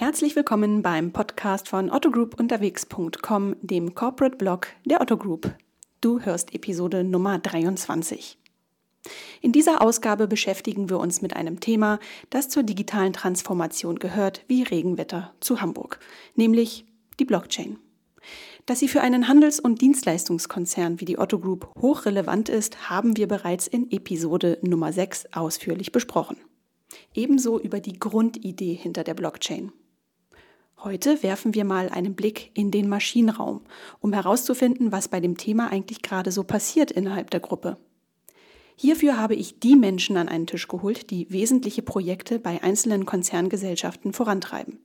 Herzlich willkommen beim Podcast von ottogroupunterwegs.com, dem Corporate Blog der Otto Group. Du hörst Episode Nummer 23. In dieser Ausgabe beschäftigen wir uns mit einem Thema, das zur digitalen Transformation gehört wie Regenwetter zu Hamburg, nämlich die Blockchain. Dass sie für einen Handels- und Dienstleistungskonzern wie die Otto Group hochrelevant ist, haben wir bereits in Episode Nummer 6 ausführlich besprochen. Ebenso über die Grundidee hinter der Blockchain. Heute werfen wir mal einen Blick in den Maschinenraum, um herauszufinden, was bei dem Thema eigentlich gerade so passiert innerhalb der Gruppe. Hierfür habe ich die Menschen an einen Tisch geholt, die wesentliche Projekte bei einzelnen Konzerngesellschaften vorantreiben.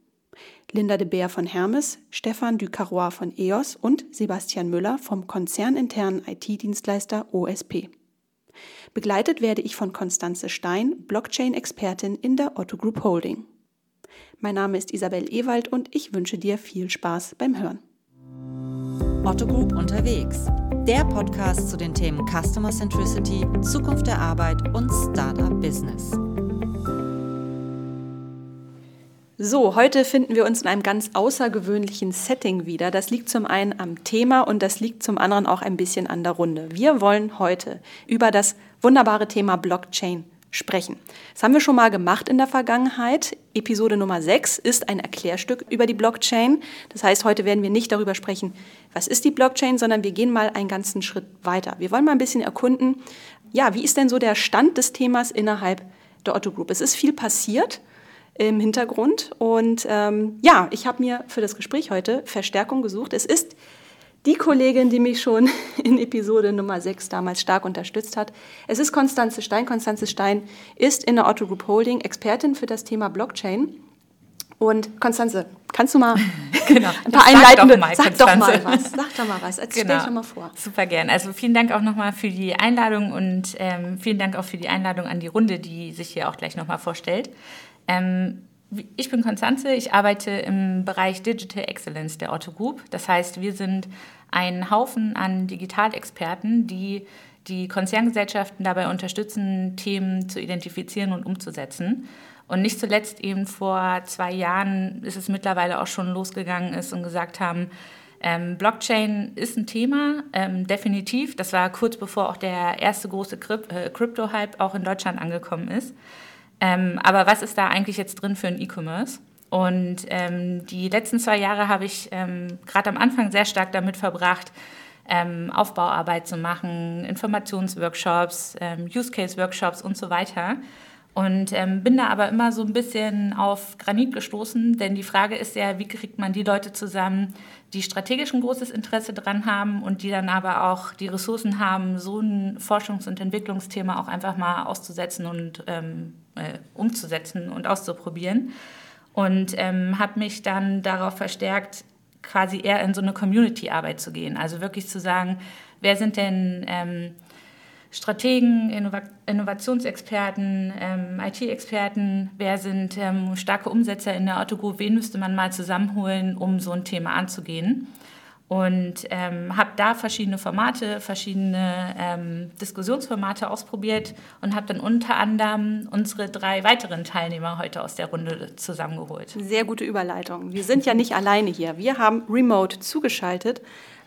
Linda de Beer von Hermes, Stefan Ducarrois von EOS und Sebastian Müller vom konzerninternen IT-Dienstleister OSP. Begleitet werde ich von Konstanze Stein, Blockchain-Expertin in der Otto Group Holding. Mein Name ist Isabel Ewald und ich wünsche dir viel Spaß beim Hören. Otto Group unterwegs. Der Podcast zu den Themen Customer Centricity, Zukunft der Arbeit und Startup Business. So, heute finden wir uns in einem ganz außergewöhnlichen Setting wieder. Das liegt zum einen am Thema und das liegt zum anderen auch ein bisschen an der Runde. Wir wollen heute über das wunderbare Thema Blockchain sprechen. Das haben wir schon mal gemacht in der Vergangenheit. Episode Nummer 6 ist ein Erklärstück über die Blockchain. Das heißt, heute werden wir nicht darüber sprechen, was ist die Blockchain, sondern wir gehen mal einen ganzen Schritt weiter. Wir wollen mal ein bisschen erkunden, ja, wie ist denn so der Stand des Themas innerhalb der Otto Group? Es ist viel passiert im Hintergrund und ähm, ja, ich habe mir für das Gespräch heute Verstärkung gesucht. Es ist die Kollegin, die mich schon in Episode Nummer 6 damals stark unterstützt hat. Es ist Konstanze Stein. Konstanze Stein ist in der Otto Group Holding Expertin für das Thema Blockchain. Und Konstanze, kannst du mal genau. ein paar einleitende, sag, sag doch mal was, sag doch mal was, erzähl genau. doch mal vor. Super gern. Also vielen Dank auch nochmal für die Einladung und ähm, vielen Dank auch für die Einladung an die Runde, die sich hier auch gleich nochmal vorstellt. Ähm, ich bin Konstanze, ich arbeite im Bereich Digital Excellence der Otto Group. Das heißt, wir sind ein Haufen an Digitalexperten, die die Konzerngesellschaften dabei unterstützen, Themen zu identifizieren und umzusetzen. Und nicht zuletzt eben vor zwei Jahren ist es mittlerweile auch schon losgegangen ist und gesagt haben, ähm, Blockchain ist ein Thema, ähm, definitiv. Das war kurz bevor auch der erste große äh, Crypto-Hype auch in Deutschland angekommen ist. Ähm, aber was ist da eigentlich jetzt drin für ein E-Commerce? Und ähm, die letzten zwei Jahre habe ich ähm, gerade am Anfang sehr stark damit verbracht, ähm, Aufbauarbeit zu machen, Informationsworkshops, ähm, Use-Case-Workshops und so weiter. Und ähm, bin da aber immer so ein bisschen auf Granit gestoßen, denn die Frage ist ja, wie kriegt man die Leute zusammen, die strategisch ein großes Interesse dran haben und die dann aber auch die Ressourcen haben, so ein Forschungs- und Entwicklungsthema auch einfach mal auszusetzen und ähm, äh, umzusetzen und auszuprobieren. Und ähm, habe mich dann darauf verstärkt, quasi eher in so eine Community-Arbeit zu gehen. Also wirklich zu sagen, wer sind denn ähm, Strategen, Innova Innovationsexperten, ähm, IT-Experten, wer sind ähm, starke Umsetzer in der Autogroup, wen müsste man mal zusammenholen, um so ein Thema anzugehen. Und ähm, habe da verschiedene Formate, verschiedene ähm, Diskussionsformate ausprobiert und habe dann unter anderem unsere drei weiteren Teilnehmer heute aus der Runde zusammengeholt. Sehr gute Überleitung. Wir sind ja nicht alleine hier. Wir haben remote zugeschaltet.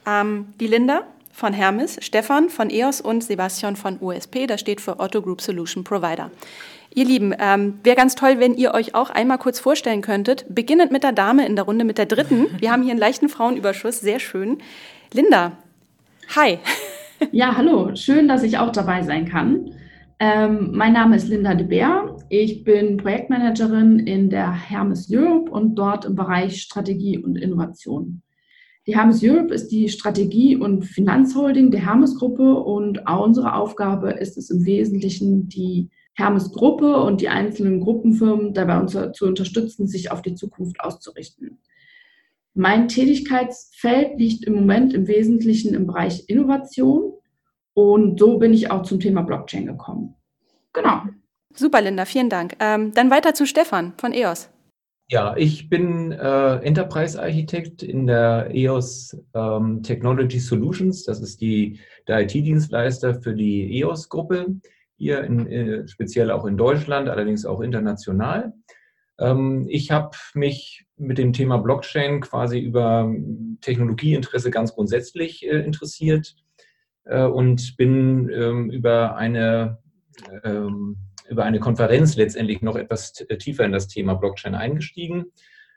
Ähm, die Linda, von Hermes, Stefan von EOS und Sebastian von USP. Das steht für Otto Group Solution Provider. Ihr Lieben, ähm, wäre ganz toll, wenn ihr euch auch einmal kurz vorstellen könntet. Beginnend mit der Dame in der Runde mit der dritten. Wir haben hier einen leichten Frauenüberschuss, sehr schön. Linda, hi. Ja, hallo, schön, dass ich auch dabei sein kann. Ähm, mein Name ist Linda de Beer. Ich bin Projektmanagerin in der Hermes Europe und dort im Bereich Strategie und Innovation. Die Hermes Europe ist die Strategie- und Finanzholding der Hermes-Gruppe und unsere Aufgabe ist es im Wesentlichen, die Hermes-Gruppe und die einzelnen Gruppenfirmen dabei zu unterstützen, sich auf die Zukunft auszurichten. Mein Tätigkeitsfeld liegt im Moment im Wesentlichen im Bereich Innovation und so bin ich auch zum Thema Blockchain gekommen. Genau. Super, Linda, vielen Dank. Ähm, dann weiter zu Stefan von EOS. Ja, ich bin äh, Enterprise-Architekt in der EOS ähm, Technology Solutions. Das ist die, der IT-Dienstleister für die EOS-Gruppe, hier in, äh, speziell auch in Deutschland, allerdings auch international. Ähm, ich habe mich mit dem Thema Blockchain quasi über Technologieinteresse ganz grundsätzlich äh, interessiert äh, und bin ähm, über eine ähm, über eine Konferenz letztendlich noch etwas tiefer in das Thema Blockchain eingestiegen.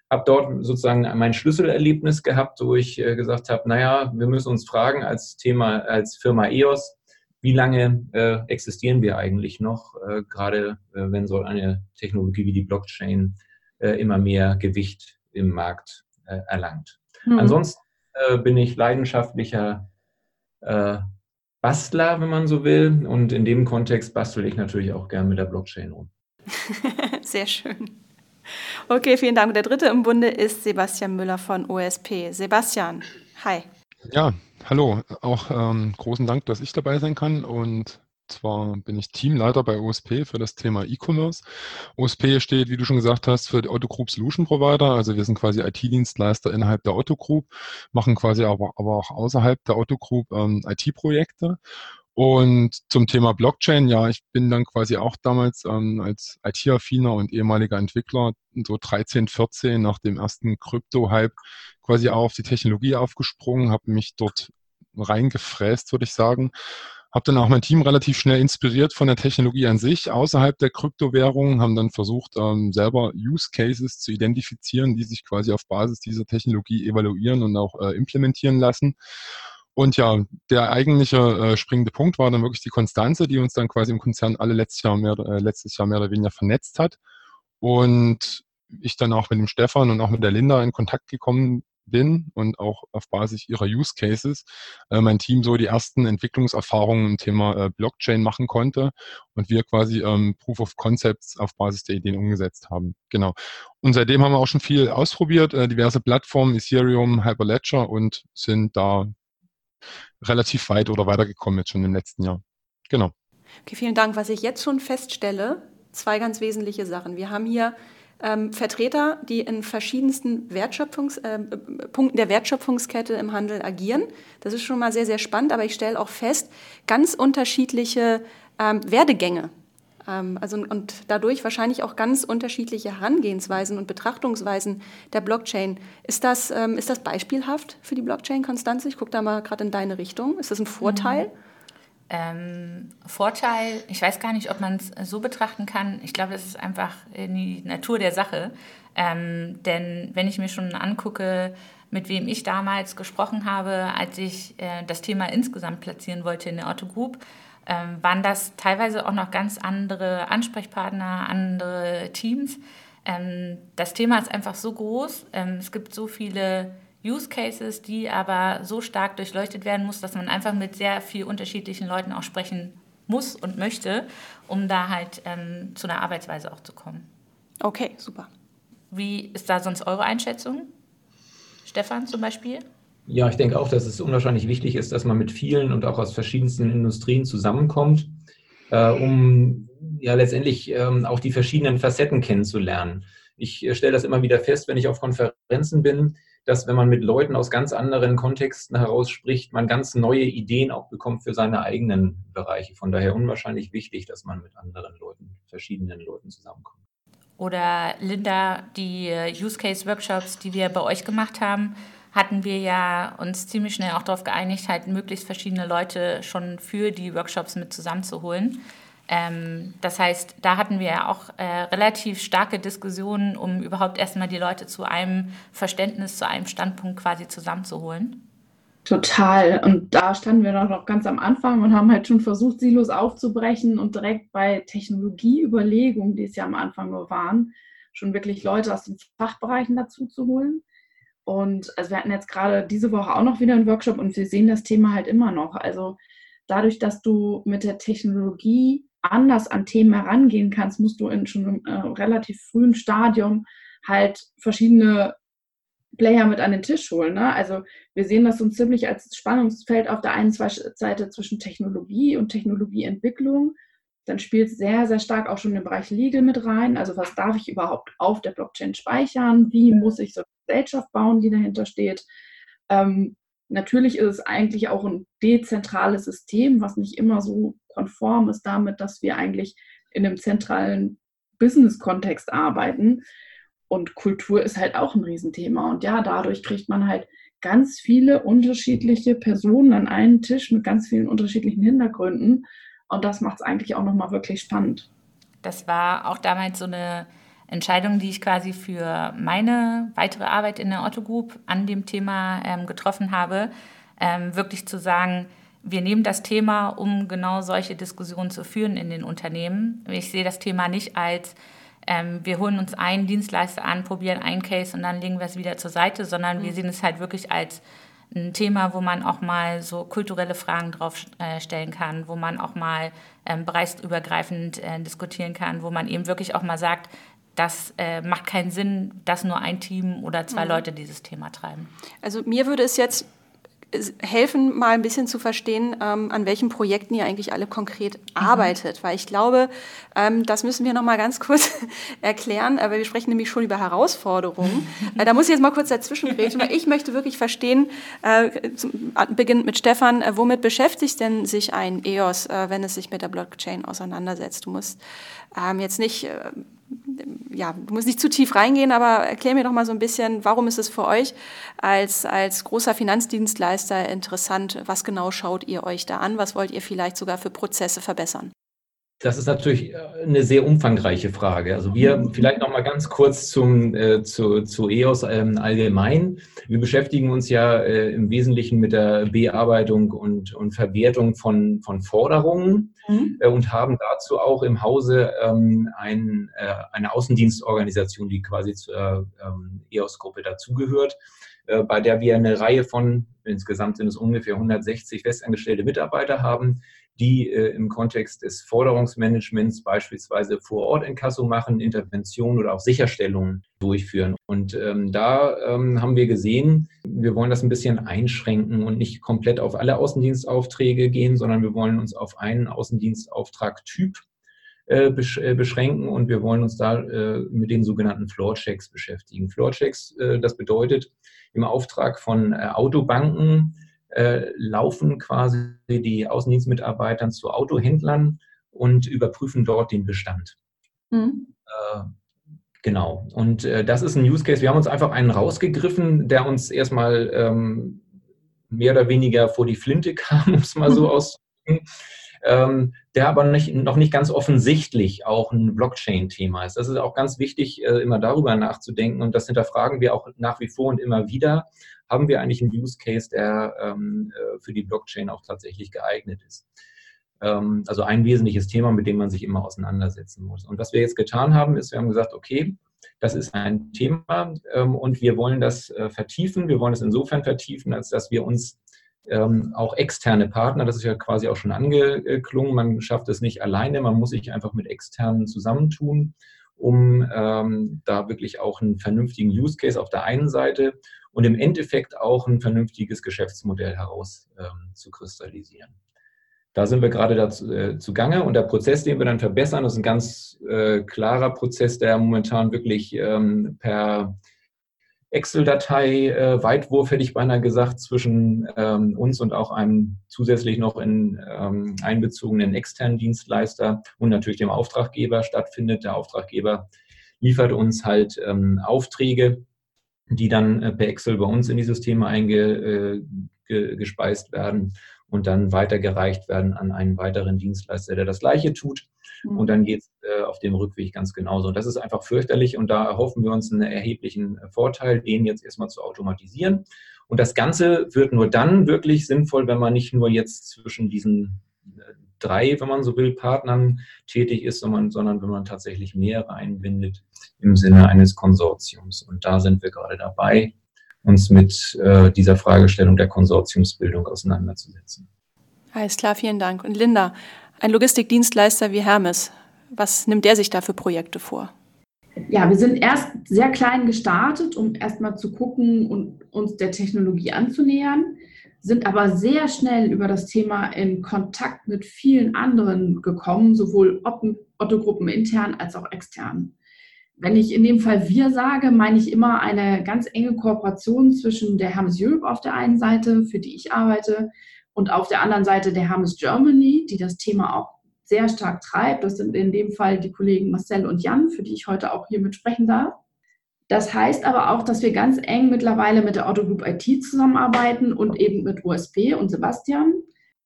Habe dort sozusagen mein Schlüsselerlebnis gehabt, wo ich äh, gesagt habe, naja, wir müssen uns fragen als Thema, als Firma EOS, wie lange äh, existieren wir eigentlich noch, äh, gerade äh, wenn so eine Technologie wie die Blockchain äh, immer mehr Gewicht im Markt äh, erlangt. Mhm. Ansonsten äh, bin ich leidenschaftlicher Bastler, wenn man so will. Und in dem Kontext bastel ich natürlich auch gern mit der Blockchain um. Sehr schön. Okay, vielen Dank. Der dritte im Bunde ist Sebastian Müller von OSP. Sebastian, hi. Ja, hallo. Auch ähm, großen Dank, dass ich dabei sein kann. Und zwar bin ich Teamleiter bei OSP für das Thema E-Commerce. OSP steht, wie du schon gesagt hast, für die Otto Group Solution Provider. Also wir sind quasi IT-Dienstleister innerhalb der Otto Group, machen quasi aber, aber auch außerhalb der Otto Group ähm, IT-Projekte. Und zum Thema Blockchain, ja, ich bin dann quasi auch damals ähm, als IT-affiner und ehemaliger Entwickler so 13, 14 nach dem ersten Krypto-Hype quasi auch auf die Technologie aufgesprungen, habe mich dort reingefräst, würde ich sagen. Habe dann auch mein Team relativ schnell inspiriert von der Technologie an sich außerhalb der Kryptowährungen, haben dann versucht, ähm, selber Use Cases zu identifizieren, die sich quasi auf Basis dieser Technologie evaluieren und auch äh, implementieren lassen. Und ja, der eigentliche äh, springende Punkt war dann wirklich die Konstanze, die uns dann quasi im Konzern alle letztes Jahr mehr, äh, letztes Jahr mehr oder weniger vernetzt hat. Und ich dann auch mit dem Stefan und auch mit der Linda in Kontakt gekommen bin und auch auf Basis ihrer Use Cases äh, mein Team so die ersten Entwicklungserfahrungen im Thema äh, Blockchain machen konnte und wir quasi ähm, Proof of Concepts auf Basis der Ideen umgesetzt haben. Genau. Und seitdem haben wir auch schon viel ausprobiert, äh, diverse Plattformen, Ethereum, Hyperledger und sind da relativ weit oder weitergekommen jetzt schon im letzten Jahr. Genau. Okay, vielen Dank. Was ich jetzt schon feststelle, zwei ganz wesentliche Sachen. Wir haben hier ähm, Vertreter, die in verschiedensten Wertschöpfungs, äh, Punkten der Wertschöpfungskette im Handel agieren. Das ist schon mal sehr, sehr spannend, aber ich stelle auch fest, ganz unterschiedliche ähm, Werdegänge. Ähm, also, und dadurch wahrscheinlich auch ganz unterschiedliche Herangehensweisen und Betrachtungsweisen der Blockchain. Ist das, ähm, ist das beispielhaft für die Blockchain, Konstanze? Ich gucke da mal gerade in deine Richtung. Ist das ein Vorteil? Mhm. Ähm, Vorteil, ich weiß gar nicht, ob man es so betrachten kann. Ich glaube, das ist einfach in die Natur der Sache. Ähm, denn wenn ich mir schon angucke, mit wem ich damals gesprochen habe, als ich äh, das Thema insgesamt platzieren wollte in der Otto Group, ähm, waren das teilweise auch noch ganz andere Ansprechpartner, andere Teams. Ähm, das Thema ist einfach so groß. Ähm, es gibt so viele Use Cases, die aber so stark durchleuchtet werden muss, dass man einfach mit sehr viel unterschiedlichen Leuten auch sprechen muss und möchte, um da halt ähm, zu einer Arbeitsweise auch zu kommen. Okay, super. Wie ist da sonst eure Einschätzung? Stefan zum Beispiel? Ja, ich denke auch, dass es unwahrscheinlich wichtig ist, dass man mit vielen und auch aus verschiedensten Industrien zusammenkommt, äh, um ja letztendlich ähm, auch die verschiedenen Facetten kennenzulernen. Ich äh, stelle das immer wieder fest, wenn ich auf Konferenzen bin, dass wenn man mit Leuten aus ganz anderen Kontexten heraus spricht, man ganz neue Ideen auch bekommt für seine eigenen Bereiche. Von daher unwahrscheinlich wichtig, dass man mit anderen Leuten, verschiedenen Leuten zusammenkommt. Oder Linda, die äh, Use Case Workshops, die wir bei euch gemacht haben, hatten wir ja uns ziemlich schnell auch darauf geeinigt, halt möglichst verschiedene Leute schon für die Workshops mit zusammenzuholen. Ähm, das heißt, da hatten wir ja auch äh, relativ starke Diskussionen, um überhaupt erstmal die Leute zu einem Verständnis, zu einem Standpunkt quasi zusammenzuholen. Total. Und da standen wir noch ganz am Anfang und haben halt schon versucht, Silos aufzubrechen und direkt bei Technologieüberlegungen, die es ja am Anfang nur waren, schon wirklich Leute aus den Fachbereichen dazu zu holen. Und also wir hatten jetzt gerade diese Woche auch noch wieder einen Workshop und wir sehen das Thema halt immer noch. Also dadurch, dass du mit der Technologie anders an Themen herangehen kannst, musst du in schon einem äh, relativ frühen Stadium halt verschiedene Player mit an den Tisch holen. Ne? Also wir sehen das uns ziemlich als Spannungsfeld auf der einen Seite zwischen Technologie und Technologieentwicklung. Dann spielt sehr, sehr stark auch schon den Bereich Legal mit rein. Also was darf ich überhaupt auf der Blockchain speichern? Wie muss ich so eine Gesellschaft bauen, die dahinter steht? Ähm, natürlich ist es eigentlich auch ein dezentrales System, was nicht immer so konform ist damit, dass wir eigentlich in einem zentralen Business-Kontext arbeiten. Und Kultur ist halt auch ein Riesenthema. Und ja, dadurch kriegt man halt ganz viele unterschiedliche Personen an einen Tisch mit ganz vielen unterschiedlichen Hintergründen. Und das macht es eigentlich auch nochmal wirklich spannend. Das war auch damals so eine Entscheidung, die ich quasi für meine weitere Arbeit in der Otto Group an dem Thema ähm, getroffen habe, ähm, wirklich zu sagen, wir nehmen das Thema, um genau solche Diskussionen zu führen in den Unternehmen. Ich sehe das Thema nicht als, ähm, wir holen uns einen Dienstleister an, probieren einen Case und dann legen wir es wieder zur Seite, sondern mhm. wir sehen es halt wirklich als ein Thema, wo man auch mal so kulturelle Fragen drauf äh, stellen kann, wo man auch mal ähm, bereichsübergreifend äh, diskutieren kann, wo man eben wirklich auch mal sagt, das äh, macht keinen Sinn, dass nur ein Team oder zwei mhm. Leute dieses Thema treiben. Also mir würde es jetzt helfen, mal ein bisschen zu verstehen, ähm, an welchen Projekten ihr eigentlich alle konkret mhm. arbeitet. Weil ich glaube, ähm, das müssen wir noch mal ganz kurz erklären. Aber wir sprechen nämlich schon über Herausforderungen. äh, da muss ich jetzt mal kurz dazwischen reden, weil ich möchte wirklich verstehen, äh, zum, beginnt mit Stefan, äh, womit beschäftigt denn sich ein EOS, äh, wenn es sich mit der Blockchain auseinandersetzt? Du musst ähm, jetzt nicht äh, ja, du musst nicht zu tief reingehen, aber erklär mir doch mal so ein bisschen, warum ist es für euch als, als großer Finanzdienstleister interessant? Was genau schaut ihr euch da an? Was wollt ihr vielleicht sogar für Prozesse verbessern? Das ist natürlich äh, eine sehr umfangreiche Frage. Also wir mhm. vielleicht noch mal ganz kurz zum, äh, zu, zu EOS ähm, allgemein. Wir beschäftigen uns ja äh, im Wesentlichen mit der Bearbeitung und, und Verwertung von, von Forderungen mhm. äh, und haben dazu auch im Hause ähm, ein, äh, eine Außendienstorganisation, die quasi zur ähm, EOS-Gruppe dazugehört, äh, bei der wir eine Reihe von, insgesamt sind es ungefähr 160 festangestellte Mitarbeiter haben, die äh, im Kontext des Forderungsmanagements beispielsweise vor Ort Inkasso machen, Interventionen oder auch Sicherstellungen durchführen. Und ähm, da ähm, haben wir gesehen, wir wollen das ein bisschen einschränken und nicht komplett auf alle Außendienstaufträge gehen, sondern wir wollen uns auf einen Außendienstauftragtyp äh, äh, beschränken und wir wollen uns da mit den sogenannten Floorchecks beschäftigen. Floorchecks, das bedeutet im Auftrag von Autobanken, äh, laufen quasi die Außendienstmitarbeiter zu Autohändlern und überprüfen dort den Bestand. Mhm. Äh, genau. Und äh, das ist ein Use Case. Wir haben uns einfach einen rausgegriffen, der uns erstmal ähm, mehr oder weniger vor die Flinte kam, um es mal so mhm. auszudrücken. Ähm, der aber nicht, noch nicht ganz offensichtlich auch ein Blockchain-Thema ist. Das ist auch ganz wichtig, äh, immer darüber nachzudenken und das hinterfragen wir auch nach wie vor und immer wieder haben wir eigentlich einen Use Case, der ähm, äh, für die Blockchain auch tatsächlich geeignet ist. Ähm, also ein wesentliches Thema, mit dem man sich immer auseinandersetzen muss. Und was wir jetzt getan haben, ist, wir haben gesagt, okay, das ist ein Thema ähm, und wir wollen das äh, vertiefen. Wir wollen es insofern vertiefen, als dass wir uns ähm, auch externe Partner, das ist ja quasi auch schon angeklungen, man schafft es nicht alleine, man muss sich einfach mit externen zusammentun, um ähm, da wirklich auch einen vernünftigen Use Case auf der einen Seite und im Endeffekt auch ein vernünftiges Geschäftsmodell heraus ähm. Da sind wir gerade dazu äh, zugange und der Prozess, den wir dann verbessern, ist ein ganz äh, klarer Prozess, der momentan wirklich ähm, per Excel-Datei, äh, Weitwurf hätte ich beinahe gesagt, zwischen ähm, uns und auch einem zusätzlich noch in ähm, einbezogenen externen Dienstleister und natürlich dem Auftraggeber stattfindet. Der Auftraggeber liefert uns halt ähm, Aufträge, die dann äh, per Excel bei uns in die Systeme eingespeist äh, werden und dann weitergereicht werden an einen weiteren Dienstleister, der das Gleiche tut. Mhm. Und dann geht es äh, auf dem Rückweg ganz genauso. Und das ist einfach fürchterlich und da erhoffen wir uns einen erheblichen Vorteil, den jetzt erstmal zu automatisieren. Und das Ganze wird nur dann wirklich sinnvoll, wenn man nicht nur jetzt zwischen diesen drei, wenn man so will, Partnern tätig ist, sondern, sondern wenn man tatsächlich mehrere einbindet im Sinne eines Konsortiums. Und da sind wir gerade dabei, uns mit äh, dieser Fragestellung der Konsortiumsbildung auseinanderzusetzen. Alles klar, vielen Dank. Und Linda, ein Logistikdienstleister wie Hermes, was nimmt der sich da für Projekte vor? Ja, wir sind erst sehr klein gestartet, um erstmal zu gucken und uns der Technologie anzunähern sind aber sehr schnell über das Thema in Kontakt mit vielen anderen gekommen, sowohl Otto-Gruppen intern als auch extern. Wenn ich in dem Fall wir sage, meine ich immer eine ganz enge Kooperation zwischen der Hermes Europe auf der einen Seite, für die ich arbeite, und auf der anderen Seite der Hermes Germany, die das Thema auch sehr stark treibt. Das sind in dem Fall die Kollegen Marcel und Jan, für die ich heute auch hier mitsprechen darf. Das heißt aber auch, dass wir ganz eng mittlerweile mit der Otto Group IT zusammenarbeiten und eben mit USP und Sebastian.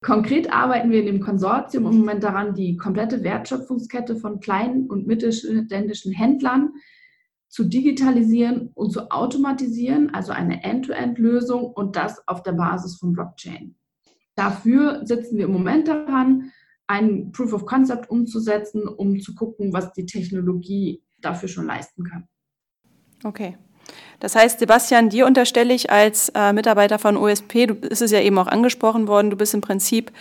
Konkret arbeiten wir in dem Konsortium im Moment daran, die komplette Wertschöpfungskette von kleinen und mittelständischen Händlern zu digitalisieren und zu automatisieren, also eine End-to-End-Lösung und das auf der Basis von Blockchain. Dafür sitzen wir im Moment daran, ein Proof of Concept umzusetzen, um zu gucken, was die Technologie dafür schon leisten kann. Okay. Das heißt, Sebastian, dir unterstelle ich als äh, Mitarbeiter von OSP, du ist es ja eben auch angesprochen worden, du bist im Prinzip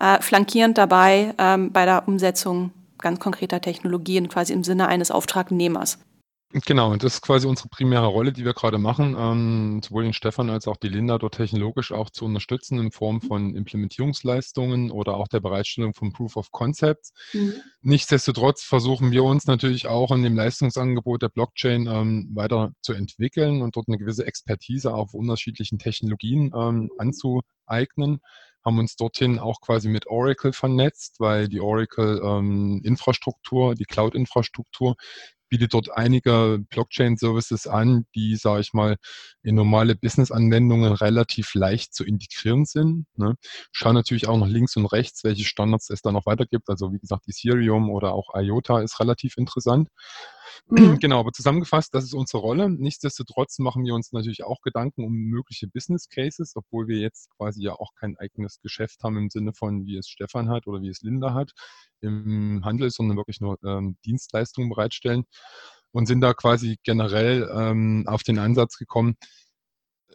äh, flankierend dabei ähm, bei der Umsetzung ganz konkreter Technologien, quasi im Sinne eines Auftragnehmers. Genau, und das ist quasi unsere primäre Rolle, die wir gerade machen, ähm, sowohl den Stefan als auch die Linda dort technologisch auch zu unterstützen in Form von Implementierungsleistungen oder auch der Bereitstellung von Proof of Concepts. Mhm. Nichtsdestotrotz versuchen wir uns natürlich auch in dem Leistungsangebot der Blockchain ähm, weiter zu entwickeln und dort eine gewisse Expertise auf unterschiedlichen Technologien ähm, anzueignen haben uns dorthin auch quasi mit Oracle vernetzt, weil die Oracle-Infrastruktur, ähm, die Cloud-Infrastruktur bietet dort einige Blockchain-Services an, die, sage ich mal, in normale Business-Anwendungen relativ leicht zu integrieren sind. Ne? Schauen natürlich auch nach links und rechts, welche Standards es da noch weiter gibt. Also wie gesagt, Ethereum oder auch IOTA ist relativ interessant. Mhm. Genau, aber zusammengefasst, das ist unsere Rolle. Nichtsdestotrotz machen wir uns natürlich auch Gedanken um mögliche Business Cases, obwohl wir jetzt quasi ja auch kein eigenes Geschäft haben im Sinne von, wie es Stefan hat oder wie es Linda hat im Handel, sondern wirklich nur ähm, Dienstleistungen bereitstellen und sind da quasi generell ähm, auf den Ansatz gekommen,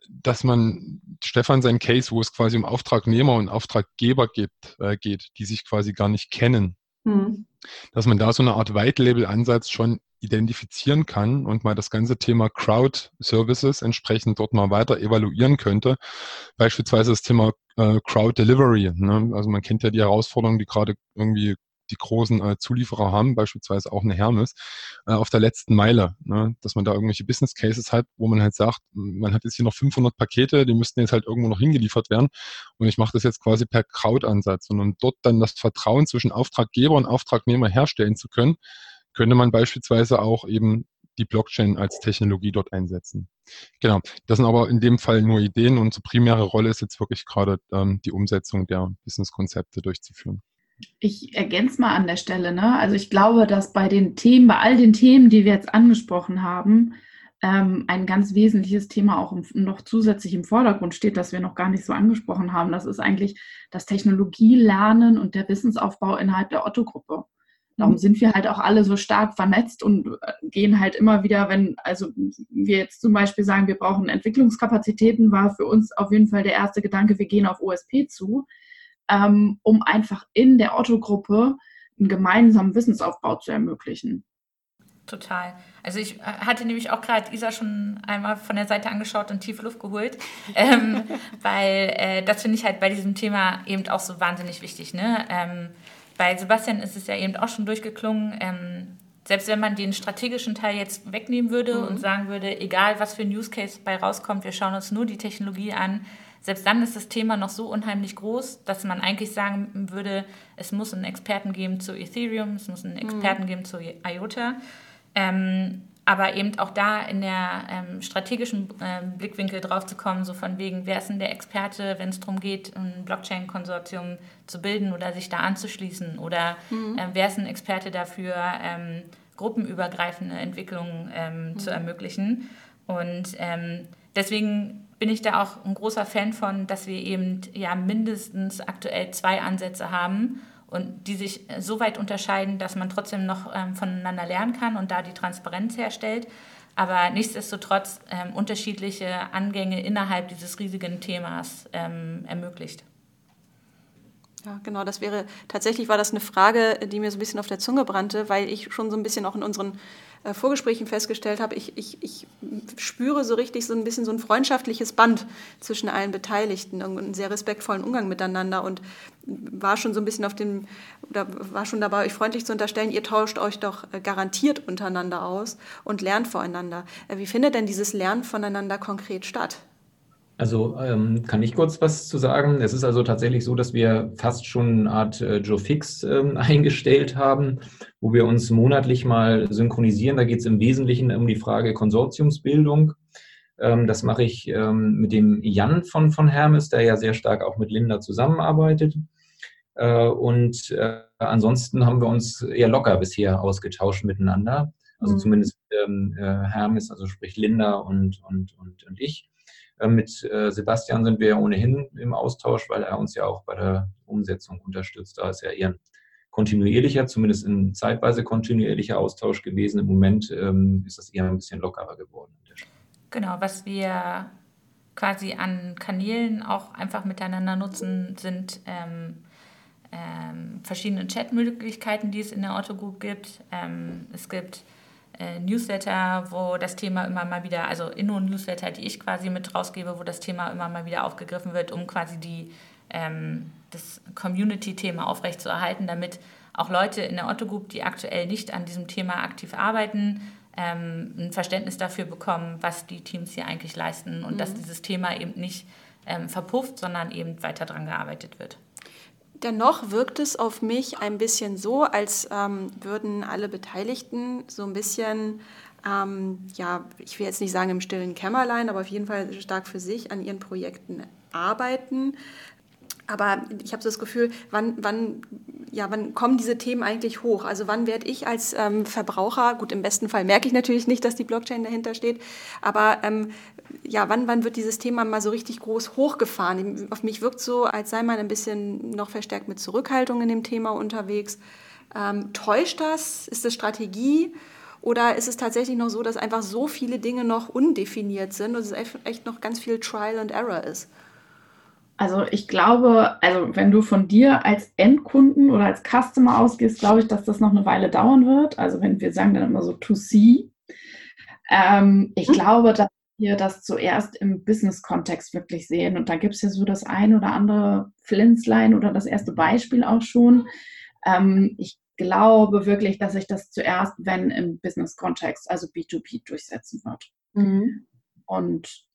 dass man Stefan sein Case, wo es quasi um Auftragnehmer und Auftraggeber gibt, äh, geht, die sich quasi gar nicht kennen, mhm. dass man da so eine Art White-Label-Ansatz schon identifizieren kann und mal das ganze Thema Crowd Services entsprechend dort mal weiter evaluieren könnte. Beispielsweise das Thema äh, Crowd Delivery. Ne? Also man kennt ja die Herausforderungen, die gerade irgendwie die großen äh, Zulieferer haben, beispielsweise auch eine Hermes, äh, auf der letzten Meile, ne? dass man da irgendwelche Business Cases hat, wo man halt sagt, man hat jetzt hier noch 500 Pakete, die müssten jetzt halt irgendwo noch hingeliefert werden und ich mache das jetzt quasi per Crowd-Ansatz und um dort dann das Vertrauen zwischen Auftraggeber und Auftragnehmer herstellen zu können, könnte man beispielsweise auch eben die Blockchain als Technologie dort einsetzen. Genau, das sind aber in dem Fall nur Ideen. Unsere primäre Rolle ist jetzt wirklich gerade ähm, die Umsetzung der Business-Konzepte durchzuführen. Ich ergänze mal an der Stelle, ne? Also ich glaube, dass bei den Themen, bei all den Themen, die wir jetzt angesprochen haben, ähm, ein ganz wesentliches Thema auch im, noch zusätzlich im Vordergrund steht, das wir noch gar nicht so angesprochen haben. Das ist eigentlich das Technologielernen und der Wissensaufbau innerhalb der Otto-Gruppe. Darum mhm. sind wir halt auch alle so stark vernetzt und äh, gehen halt immer wieder, wenn, also wir jetzt zum Beispiel sagen, wir brauchen Entwicklungskapazitäten, war für uns auf jeden Fall der erste Gedanke, wir gehen auf OSP zu ähm, um einfach in der Otto-Gruppe einen gemeinsamen Wissensaufbau zu ermöglichen. Total. Also ich äh, hatte nämlich auch gerade Isa schon einmal von der Seite angeschaut und tiefe Luft geholt, ähm, weil äh, das finde ich halt bei diesem Thema eben auch so wahnsinnig wichtig. Ne? Ähm, bei Sebastian ist es ja eben auch schon durchgeklungen. Ähm, selbst wenn man den strategischen Teil jetzt wegnehmen würde mhm. und sagen würde, egal was für ein Use Case bei rauskommt, wir schauen uns nur die Technologie an, selbst dann ist das Thema noch so unheimlich groß, dass man eigentlich sagen würde, es muss einen Experten geben zu Ethereum, es muss einen mhm. Experten mhm. geben zu IOTA. Ähm, aber eben auch da in der ähm, strategischen ähm, Blickwinkel drauf zu kommen, so von wegen, wer ist denn der Experte, wenn es darum geht, ein Blockchain-Konsortium zu bilden oder sich da anzuschließen? Oder mhm. äh, wer ist ein Experte dafür, ähm, gruppenübergreifende Entwicklungen ähm, mhm. zu ermöglichen? Und ähm, deswegen bin ich da auch ein großer Fan von, dass wir eben ja mindestens aktuell zwei Ansätze haben und die sich so weit unterscheiden, dass man trotzdem noch ähm, voneinander lernen kann und da die Transparenz herstellt, aber nichtsdestotrotz ähm, unterschiedliche Angänge innerhalb dieses riesigen Themas ähm, ermöglicht. Ja, genau, das wäre tatsächlich war das eine Frage, die mir so ein bisschen auf der Zunge brannte, weil ich schon so ein bisschen auch in unseren äh, Vorgesprächen festgestellt habe, ich, ich, ich spüre so richtig so ein bisschen so ein freundschaftliches Band zwischen allen Beteiligten, einen sehr respektvollen Umgang miteinander und war schon so ein bisschen auf dem, oder war schon dabei, euch freundlich zu unterstellen, ihr tauscht euch doch äh, garantiert untereinander aus und lernt voreinander. Äh, wie findet denn dieses Lernen voneinander konkret statt? Also ähm, kann ich kurz was zu sagen. Es ist also tatsächlich so, dass wir fast schon eine Art äh, Joe Fix ähm, eingestellt haben, wo wir uns monatlich mal synchronisieren. Da geht es im Wesentlichen um die Frage Konsortiumsbildung. Ähm, das mache ich ähm, mit dem Jan von, von Hermes, der ja sehr stark auch mit Linda zusammenarbeitet. Äh, und äh, ansonsten haben wir uns eher locker bisher ausgetauscht miteinander. Also mhm. zumindest ähm, äh, Hermes, also sprich Linda und, und, und, und ich. Äh, mit äh, Sebastian sind wir ja ohnehin im Austausch, weil er uns ja auch bei der Umsetzung unterstützt. Da ist ja eher ein kontinuierlicher, zumindest ein zeitweise kontinuierlicher Austausch gewesen. Im Moment ähm, ist das eher ein bisschen lockerer geworden. Genau, was wir quasi an Kanälen auch einfach miteinander nutzen, sind ähm, ähm, verschiedene Chatmöglichkeiten, die es in der Otto Group gibt. Ähm, es gibt äh, Newsletter, wo das Thema immer mal wieder, also Inno-Newsletter, die ich quasi mit rausgebe, wo das Thema immer mal wieder aufgegriffen wird, um quasi die, ähm, das Community-Thema aufrechtzuerhalten, damit auch Leute in der Otto Group, die aktuell nicht an diesem Thema aktiv arbeiten, ähm, ein Verständnis dafür bekommen, was die Teams hier eigentlich leisten und mhm. dass dieses Thema eben nicht ähm, verpufft, sondern eben weiter daran gearbeitet wird. Dennoch wirkt es auf mich ein bisschen so, als ähm, würden alle Beteiligten so ein bisschen, ähm, ja, ich will jetzt nicht sagen im stillen Kämmerlein, aber auf jeden Fall stark für sich an ihren Projekten arbeiten. Aber ich habe so das Gefühl, wann, wann, ja, wann kommen diese Themen eigentlich hoch? Also wann werde ich als ähm, Verbraucher, gut, im besten Fall merke ich natürlich nicht, dass die Blockchain dahinter steht, aber ähm, ja, wann, wann wird dieses Thema mal so richtig groß hochgefahren? Auf mich wirkt so, als sei man ein bisschen noch verstärkt mit Zurückhaltung in dem Thema unterwegs. Ähm, täuscht das? Ist das Strategie? Oder ist es tatsächlich noch so, dass einfach so viele Dinge noch undefiniert sind und es echt noch ganz viel Trial and Error ist? Also ich glaube, also wenn du von dir als Endkunden oder als Customer ausgehst, glaube ich, dass das noch eine Weile dauern wird. Also wenn wir sagen dann immer so to see. Ähm, ich mhm. glaube, dass wir das zuerst im Business-Kontext wirklich sehen. Und da gibt es ja so das ein oder andere Flinzlein oder das erste Beispiel auch schon. Ähm, ich glaube wirklich, dass sich das zuerst, wenn im Business-Kontext, also B2B, durchsetzen wird. Mhm. Und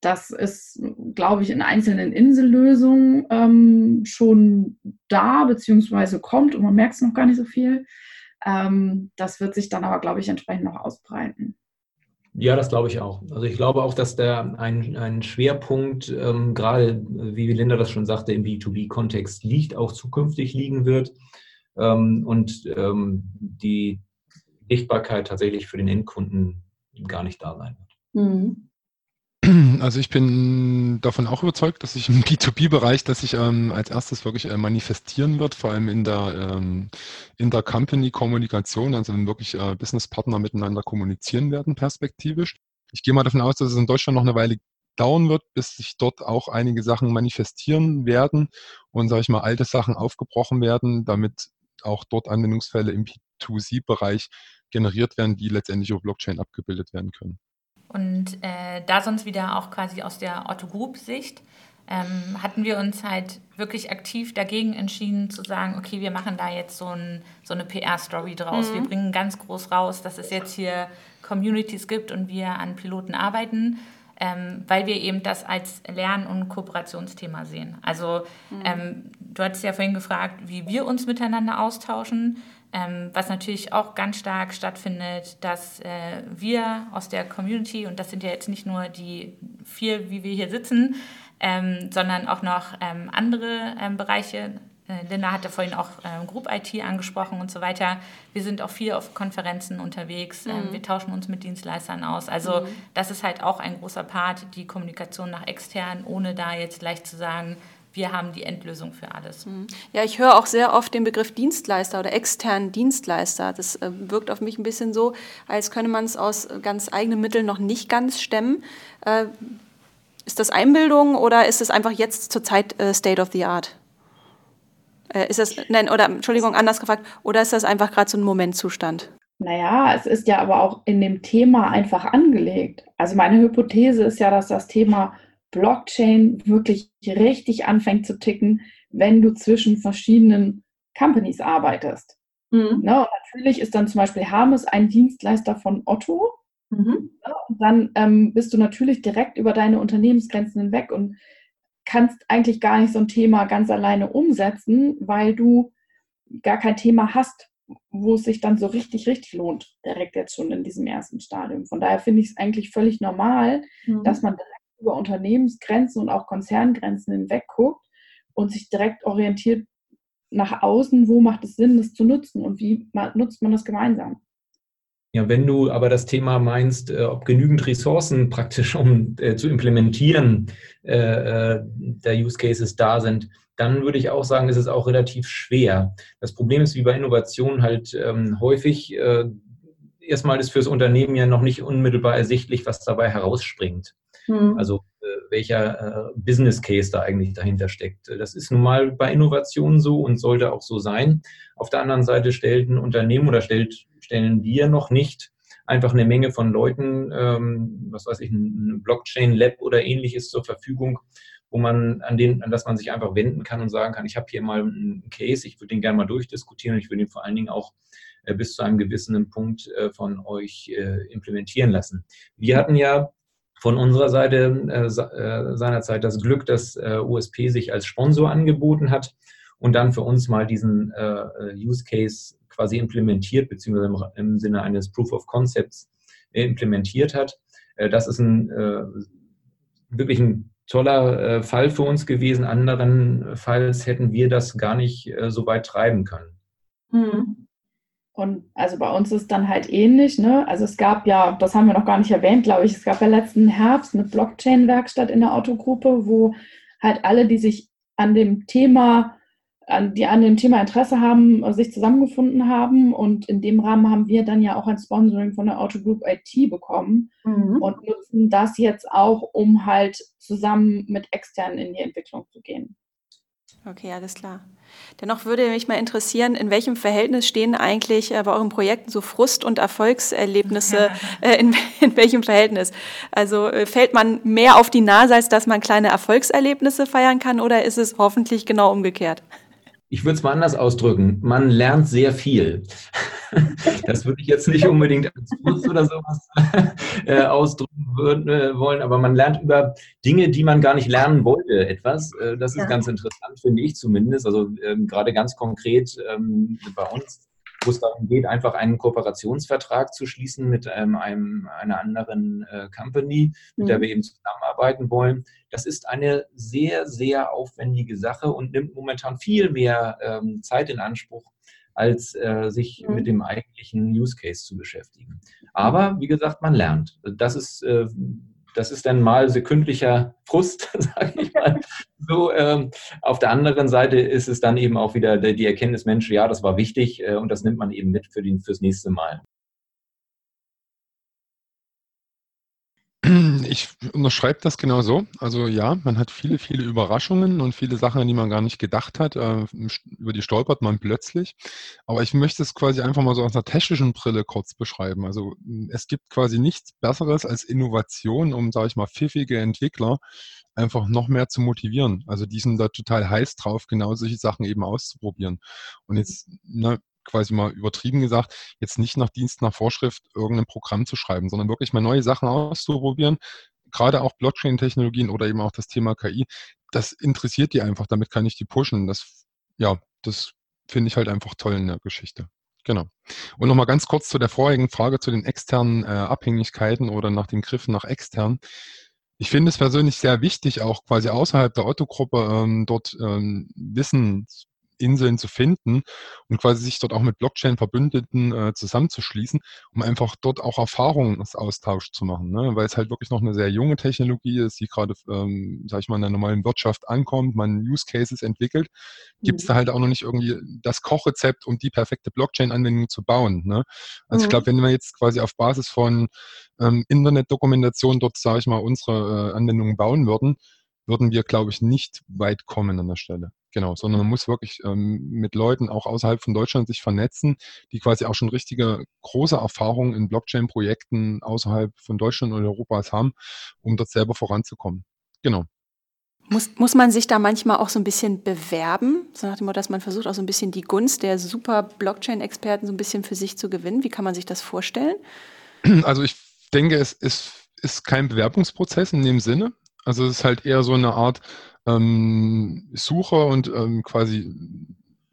das ist, glaube ich, in einzelnen Insellösungen ähm, schon da, beziehungsweise kommt und man merkt es noch gar nicht so viel. Ähm, das wird sich dann aber, glaube ich, entsprechend noch ausbreiten. Ja, das glaube ich auch. Also ich glaube auch, dass da ein, ein Schwerpunkt, ähm, gerade wie Linda das schon sagte, im B2B-Kontext liegt, auch zukünftig liegen wird ähm, und ähm, die Sichtbarkeit tatsächlich für den Endkunden gar nicht da sein wird. Mhm. Also ich bin davon auch überzeugt, dass sich im B2B-Bereich, dass sich ähm, als erstes wirklich äh, manifestieren wird, vor allem in der ähm, Intercompany-Kommunikation, also wenn wirklich äh, Businesspartner miteinander kommunizieren werden perspektivisch. Ich gehe mal davon aus, dass es in Deutschland noch eine Weile dauern wird, bis sich dort auch einige Sachen manifestieren werden und, sage ich mal, alte Sachen aufgebrochen werden, damit auch dort Anwendungsfälle im B2C-Bereich generiert werden, die letztendlich über Blockchain abgebildet werden können. Und äh, da sonst wieder auch quasi aus der Otto Group Sicht ähm, hatten wir uns halt wirklich aktiv dagegen entschieden zu sagen, okay, wir machen da jetzt so, ein, so eine PR-Story draus. Mhm. Wir bringen ganz groß raus, dass es jetzt hier Communities gibt und wir an Piloten arbeiten, ähm, weil wir eben das als Lern- und Kooperationsthema sehen. Also mhm. ähm, du hattest ja vorhin gefragt, wie wir uns miteinander austauschen. Ähm, was natürlich auch ganz stark stattfindet, dass äh, wir aus der Community, und das sind ja jetzt nicht nur die vier, wie wir hier sitzen, ähm, sondern auch noch ähm, andere ähm, Bereiche. Äh, Linda hatte vorhin auch äh, Group IT angesprochen und so weiter. Wir sind auch viel auf Konferenzen unterwegs. Ähm, mhm. wir tauschen uns mit Dienstleistern aus. Also mhm. das ist halt auch ein großer Part, die Kommunikation nach extern, ohne da jetzt gleich zu sagen, wir haben die Endlösung für alles. Mhm. Ja, ich höre auch sehr oft den Begriff Dienstleister oder externen Dienstleister. Das äh, wirkt auf mich ein bisschen so, als könne man es aus ganz eigenen Mitteln noch nicht ganz stemmen. Äh, ist das Einbildung oder ist es einfach jetzt zurzeit äh, State of the Art? Äh, ist das, nein, oder Entschuldigung, anders gefragt, oder ist das einfach gerade so ein Momentzustand? Naja, es ist ja aber auch in dem Thema einfach angelegt. Also meine Hypothese ist ja, dass das Thema Blockchain wirklich richtig anfängt zu ticken, wenn du zwischen verschiedenen Companies arbeitest. Mhm. Ne, natürlich ist dann zum Beispiel Hermes ein Dienstleister von Otto. Mhm. Und dann ähm, bist du natürlich direkt über deine Unternehmensgrenzen hinweg und kannst eigentlich gar nicht so ein Thema ganz alleine umsetzen, weil du gar kein Thema hast, wo es sich dann so richtig, richtig lohnt, direkt jetzt schon in diesem ersten Stadium. Von daher finde ich es eigentlich völlig normal, mhm. dass man direkt über Unternehmensgrenzen und auch Konzerngrenzen hinweg guckt und sich direkt orientiert nach außen, wo macht es Sinn, das zu nutzen und wie nutzt man das gemeinsam. Ja, wenn du aber das Thema meinst, äh, ob genügend Ressourcen praktisch, um äh, zu implementieren, äh, äh, der Use Cases da sind, dann würde ich auch sagen, ist es auch relativ schwer. Das Problem ist, wie bei Innovationen halt ähm, häufig, äh, erstmal ist fürs Unternehmen ja noch nicht unmittelbar ersichtlich, was dabei herausspringt. Mhm. Also äh, welcher Business Case da eigentlich dahinter steckt. Das ist nun mal bei Innovationen so und sollte auch so sein. Auf der anderen Seite stellt ein Unternehmen oder stellt stellen wir noch nicht einfach eine Menge von Leuten, ähm, was weiß ich, ein Blockchain-Lab oder ähnliches zur Verfügung, wo man an den, an das man sich einfach wenden kann und sagen kann, ich habe hier mal einen Case, ich würde den gerne mal durchdiskutieren und ich würde ihn vor allen Dingen auch äh, bis zu einem gewissen Punkt äh, von euch äh, implementieren lassen. Wir hatten ja von unserer Seite äh, äh, seinerzeit das Glück, dass äh, USP sich als Sponsor angeboten hat und dann für uns mal diesen Use Case quasi implementiert, beziehungsweise im, im Sinne eines Proof of Concepts äh, implementiert hat. Äh, das ist ein äh, wirklich ein toller Fall für uns gewesen. Anderenfalls hätten wir das gar nicht so weit treiben können. Mhm. Und also bei uns ist dann halt ähnlich. Ne? Also es gab ja, das haben wir noch gar nicht erwähnt, glaube ich, es gab ja letzten Herbst eine Blockchain-Werkstatt in der Autogruppe, wo halt alle, die sich an dem Thema an, die an dem Thema Interesse haben, sich zusammengefunden haben. Und in dem Rahmen haben wir dann ja auch ein Sponsoring von der Auto Group IT bekommen mhm. und nutzen das jetzt auch, um halt zusammen mit externen in die Entwicklung zu gehen. Okay, alles klar. Dennoch würde mich mal interessieren, in welchem Verhältnis stehen eigentlich äh, bei euren Projekten so Frust- und Erfolgserlebnisse? Äh, in, in, welchem Verhältnis? Also äh, fällt man mehr auf die Nase, als dass man kleine Erfolgserlebnisse feiern kann, oder ist es hoffentlich genau umgekehrt? Ich würde es mal anders ausdrücken, man lernt sehr viel. Das würde ich jetzt nicht unbedingt als Kurs oder sowas äh, ausdrücken würden, äh, wollen, aber man lernt über Dinge, die man gar nicht lernen wollte, etwas. Äh, das ist ja. ganz interessant, finde ich zumindest. Also ähm, gerade ganz konkret ähm, bei uns wo es darum geht, einfach einen Kooperationsvertrag zu schließen mit ähm, einem, einer anderen äh, Company, mit mhm. der wir eben zusammenarbeiten wollen. Das ist eine sehr, sehr aufwendige Sache und nimmt momentan viel mehr ähm, Zeit in Anspruch, als äh, sich mhm. mit dem eigentlichen Use Case zu beschäftigen. Aber wie gesagt, man lernt. Das ist äh, das ist dann mal sekündlicher Frust, sage ich mal. So, ähm, auf der anderen Seite ist es dann eben auch wieder die Erkenntnis, Mensch, ja, das war wichtig äh, und das nimmt man eben mit für den, fürs nächste Mal. Ich unterschreibe das genau so. Also ja, man hat viele, viele Überraschungen und viele Sachen, an die man gar nicht gedacht hat. Äh, über die stolpert man plötzlich. Aber ich möchte es quasi einfach mal so aus einer technischen Brille kurz beschreiben. Also es gibt quasi nichts Besseres als Innovation, um, sage ich mal, pfiffige Entwickler einfach noch mehr zu motivieren. Also die sind da total heiß drauf, genau solche Sachen eben auszuprobieren. Und jetzt, ne, quasi mal übertrieben gesagt, jetzt nicht nach Dienst, nach Vorschrift irgendein Programm zu schreiben, sondern wirklich mal neue Sachen auszuprobieren. Gerade auch Blockchain-Technologien oder eben auch das Thema KI, das interessiert die einfach, damit kann ich die pushen. Das, ja, das finde ich halt einfach toll in der Geschichte. Genau. Und nochmal ganz kurz zu der vorigen Frage zu den externen äh, Abhängigkeiten oder nach dem Griff nach extern. Ich finde es persönlich sehr wichtig, auch quasi außerhalb der Otto-Gruppe ähm, dort ähm, Wissen Inseln zu finden und quasi sich dort auch mit Blockchain-Verbündeten äh, zusammenzuschließen, um einfach dort auch Erfahrungsaustausch zu machen, ne? weil es halt wirklich noch eine sehr junge Technologie ist, die gerade, ähm, sag ich mal, in der normalen Wirtschaft ankommt, man Use Cases entwickelt, gibt es mhm. da halt auch noch nicht irgendwie das Kochrezept, um die perfekte Blockchain-Anwendung zu bauen. Ne? Also mhm. ich glaube, wenn wir jetzt quasi auf Basis von ähm, Internetdokumentation dort, sage ich mal, unsere äh, Anwendungen bauen würden, würden wir, glaube ich, nicht weit kommen an der Stelle. Genau, sondern man muss wirklich ähm, mit Leuten auch außerhalb von Deutschland sich vernetzen, die quasi auch schon richtige große Erfahrungen in Blockchain-Projekten außerhalb von Deutschland und Europas haben, um dort selber voranzukommen. Genau. Muss, muss man sich da manchmal auch so ein bisschen bewerben, so nach dem Motto, dass man versucht, auch so ein bisschen die Gunst der super Blockchain-Experten so ein bisschen für sich zu gewinnen? Wie kann man sich das vorstellen? Also ich denke, es ist, ist kein Bewerbungsprozess in dem Sinne. Also es ist halt eher so eine Art ähm, Suche und ähm, quasi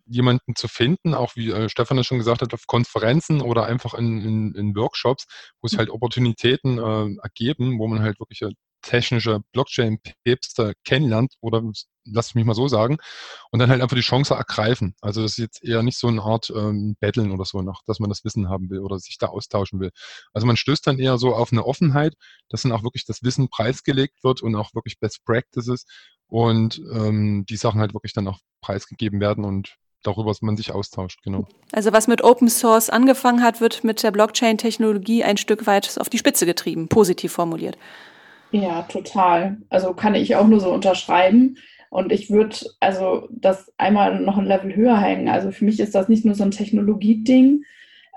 jemanden zu finden, auch wie äh, Stefan es schon gesagt hat, auf Konferenzen oder einfach in, in, in Workshops, wo sich halt Opportunitäten äh, ergeben, wo man halt wirklich technische Blockchain-Päpste kennenlernt oder lass mich mal so sagen und dann halt einfach die Chance ergreifen. Also das ist jetzt eher nicht so eine Art ähm, Betteln oder so noch, dass man das Wissen haben will oder sich da austauschen will. Also man stößt dann eher so auf eine Offenheit, dass dann auch wirklich das Wissen preisgelegt wird und auch wirklich Best Practices und ähm, die Sachen halt wirklich dann auch preisgegeben werden und darüber man sich austauscht, genau. Also was mit Open Source angefangen hat, wird mit der Blockchain-Technologie ein Stück weit auf die Spitze getrieben, positiv formuliert. Ja, total. Also kann ich auch nur so unterschreiben. Und ich würde also das einmal noch ein Level höher hängen. Also für mich ist das nicht nur so ein Technologieding,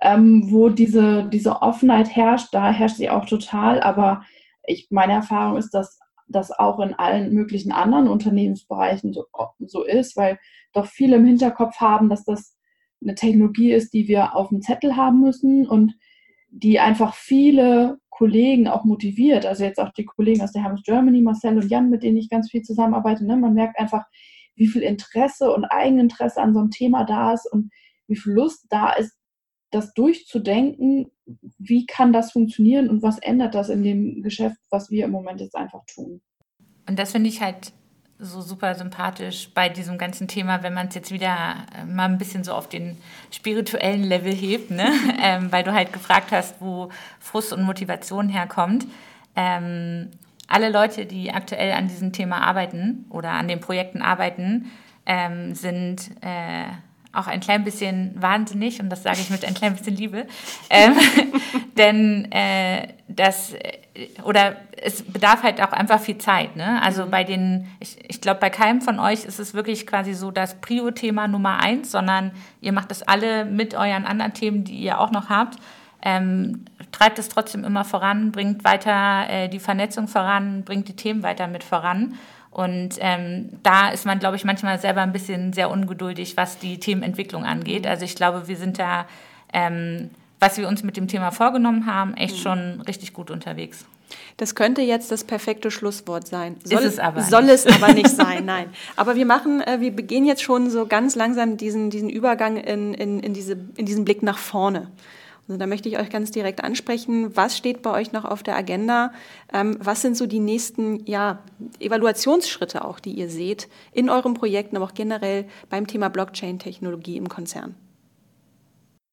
ähm, wo diese, diese Offenheit herrscht, da herrscht sie auch total. Aber ich, meine Erfahrung ist, dass das auch in allen möglichen anderen Unternehmensbereichen so, so ist, weil doch viele im Hinterkopf haben, dass das eine Technologie ist, die wir auf dem Zettel haben müssen und die einfach viele Kollegen auch motiviert. Also jetzt auch die Kollegen aus der Hermes Germany, Marcel und Jan, mit denen ich ganz viel zusammenarbeite. Ne? Man merkt einfach, wie viel Interesse und Eigeninteresse an so einem Thema da ist und wie viel Lust da ist, das durchzudenken, wie kann das funktionieren und was ändert das in dem Geschäft, was wir im Moment jetzt einfach tun. Und das finde ich halt so super sympathisch bei diesem ganzen Thema, wenn man es jetzt wieder äh, mal ein bisschen so auf den spirituellen Level hebt, ne? ähm, weil du halt gefragt hast, wo Frust und Motivation herkommt. Ähm, alle Leute, die aktuell an diesem Thema arbeiten oder an den Projekten arbeiten, ähm, sind äh, auch ein klein bisschen wahnsinnig und das sage ich mit ein klein bisschen Liebe. Ähm, denn äh, das oder es bedarf halt auch einfach viel Zeit. Ne? Also mhm. bei den, ich, ich glaube, bei keinem von euch ist es wirklich quasi so das Prio-Thema Nummer eins, sondern ihr macht das alle mit euren anderen Themen, die ihr auch noch habt. Ähm, treibt es trotzdem immer voran, bringt weiter äh, die Vernetzung voran, bringt die Themen weiter mit voran. Und ähm, da ist man, glaube ich, manchmal selber ein bisschen sehr ungeduldig, was die Themenentwicklung angeht. Also ich glaube, wir sind da, ähm, was wir uns mit dem Thema vorgenommen haben, echt mhm. schon richtig gut unterwegs. Das könnte jetzt das perfekte Schlusswort sein. Soll, es aber soll nicht. es aber nicht sein, nein. Aber wir machen, äh, wir begehen jetzt schon so ganz langsam diesen, diesen Übergang in, in, in, diese, in diesen Blick nach vorne. Also da möchte ich euch ganz direkt ansprechen, was steht bei euch noch auf der Agenda? Ähm, was sind so die nächsten ja, Evaluationsschritte auch, die ihr seht in euren Projekten, aber auch generell beim Thema Blockchain-Technologie im Konzern?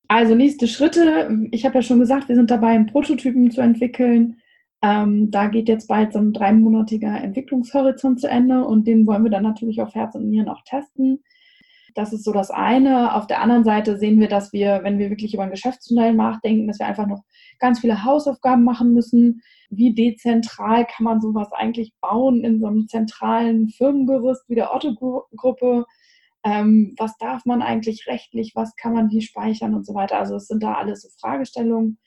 Also nächste Schritte. Ich habe ja schon gesagt, wir sind dabei, einen Prototypen zu entwickeln. Ähm, da geht jetzt bald so ein dreimonatiger Entwicklungshorizont zu Ende und den wollen wir dann natürlich auf Herz und Nieren auch testen. Das ist so das eine. Auf der anderen Seite sehen wir, dass wir, wenn wir wirklich über ein Geschäftsmodell nachdenken, dass wir einfach noch ganz viele Hausaufgaben machen müssen. Wie dezentral kann man sowas eigentlich bauen in so einem zentralen Firmengerüst wie der Otto-Gruppe? Ähm, was darf man eigentlich rechtlich? Was kann man wie speichern und so weiter? Also es sind da alles so Fragestellungen.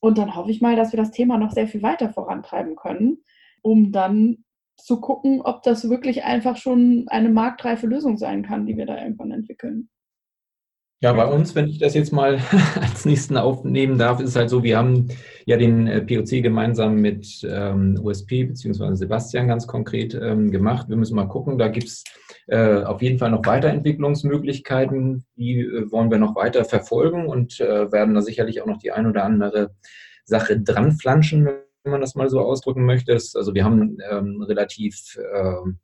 Und dann hoffe ich mal, dass wir das Thema noch sehr viel weiter vorantreiben können, um dann zu gucken, ob das wirklich einfach schon eine marktreife Lösung sein kann, die wir da irgendwann entwickeln. Ja, bei uns, wenn ich das jetzt mal als nächsten aufnehmen darf, ist es halt so, wir haben ja den äh, POC gemeinsam mit ähm, USP bzw. Sebastian ganz konkret ähm, gemacht. Wir müssen mal gucken, da gibt es äh, auf jeden Fall noch Weiterentwicklungsmöglichkeiten, die äh, wollen wir noch weiter verfolgen und äh, werden da sicherlich auch noch die ein oder andere Sache dranflanschen, wenn man das mal so ausdrücken möchte. Also wir haben ähm, relativ ähm,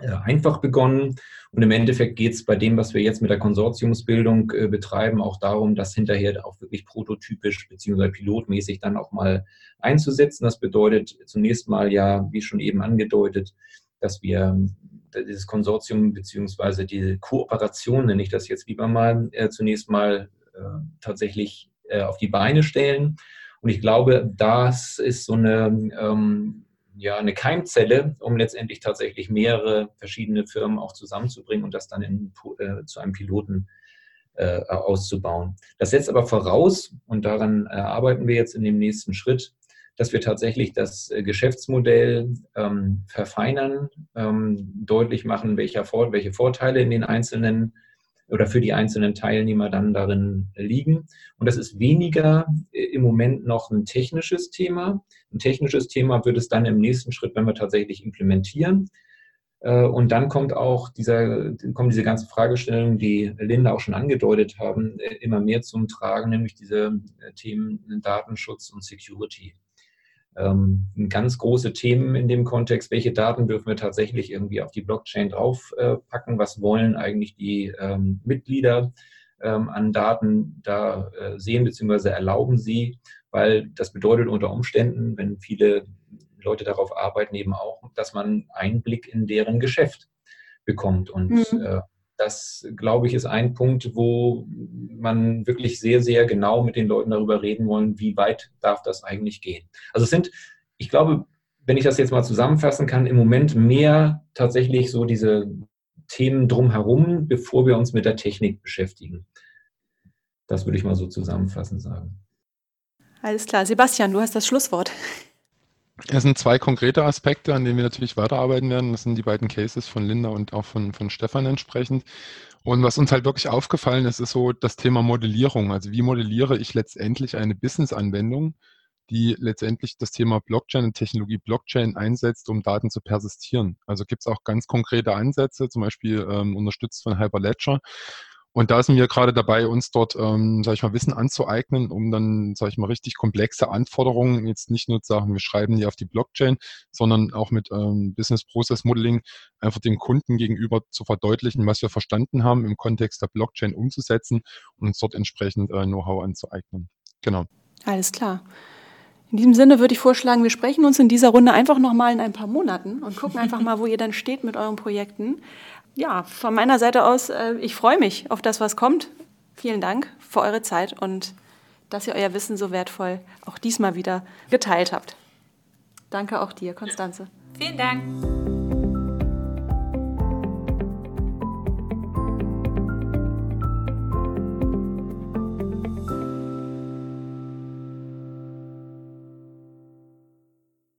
äh, einfach begonnen. Und im Endeffekt geht es bei dem, was wir jetzt mit der Konsortiumsbildung äh, betreiben, auch darum, das hinterher auch wirklich prototypisch bzw. pilotmäßig dann auch mal einzusetzen. Das bedeutet zunächst mal ja, wie schon eben angedeutet, dass wir äh, dieses Konsortium bzw. die Kooperation, nenne ich das jetzt lieber mal, äh, zunächst mal äh, tatsächlich äh, auf die Beine stellen und ich glaube, das ist so eine, ähm, ja, eine Keimzelle, um letztendlich tatsächlich mehrere verschiedene Firmen auch zusammenzubringen und das dann in, äh, zu einem Piloten äh, auszubauen. Das setzt aber voraus, und daran äh, arbeiten wir jetzt in dem nächsten Schritt, dass wir tatsächlich das äh, Geschäftsmodell ähm, verfeinern, ähm, deutlich machen, welche, welche Vorteile in den einzelnen oder für die einzelnen Teilnehmer dann darin liegen. Und das ist weniger äh, im Moment noch ein technisches Thema. Ein technisches Thema wird es dann im nächsten Schritt, wenn wir tatsächlich implementieren. Äh, und dann kommt auch dieser, kommen diese ganzen Fragestellungen, die Linda auch schon angedeutet haben, äh, immer mehr zum Tragen, nämlich diese Themen Datenschutz und Security ähm, ganz große Themen in dem Kontext. Welche Daten dürfen wir tatsächlich irgendwie auf die Blockchain draufpacken? Was wollen eigentlich die ähm, Mitglieder ähm, an Daten da äh, sehen bzw. erlauben sie? Weil das bedeutet unter Umständen, wenn viele Leute darauf arbeiten, eben auch, dass man Einblick in deren Geschäft bekommt. Und mhm. äh, das, glaube ich, ist ein Punkt, wo man wirklich sehr, sehr genau mit den Leuten darüber reden wollen, wie weit darf das eigentlich gehen. Also es sind, ich glaube, wenn ich das jetzt mal zusammenfassen kann, im Moment mehr tatsächlich so diese Themen drumherum, bevor wir uns mit der Technik beschäftigen. Das würde ich mal so zusammenfassend sagen. Alles klar. Sebastian, du hast das Schlusswort. Es sind zwei konkrete Aspekte, an denen wir natürlich weiterarbeiten werden. Das sind die beiden Cases von Linda und auch von, von Stefan entsprechend. Und was uns halt wirklich aufgefallen ist, ist so das Thema Modellierung. Also wie modelliere ich letztendlich eine Business-Anwendung, die letztendlich das Thema Blockchain und Technologie Blockchain einsetzt, um Daten zu persistieren. Also gibt es auch ganz konkrete Ansätze, zum Beispiel ähm, unterstützt von Hyperledger, und da sind wir gerade dabei, uns dort, ähm, sage ich mal, Wissen anzueignen, um dann, sage ich mal, richtig komplexe Anforderungen, jetzt nicht nur zu sagen, wir schreiben die auf die Blockchain, sondern auch mit ähm, Business Process Modeling einfach dem Kunden gegenüber zu verdeutlichen, was wir verstanden haben, im Kontext der Blockchain umzusetzen und uns dort entsprechend äh, Know-how anzueignen. Genau. Alles klar. In diesem Sinne würde ich vorschlagen, wir sprechen uns in dieser Runde einfach nochmal in ein paar Monaten und gucken einfach mal, wo ihr dann steht mit euren Projekten ja, von meiner Seite aus, äh, ich freue mich auf das, was kommt. Vielen Dank für eure Zeit und dass ihr euer Wissen so wertvoll auch diesmal wieder geteilt habt. Danke auch dir, Konstanze. Vielen Dank.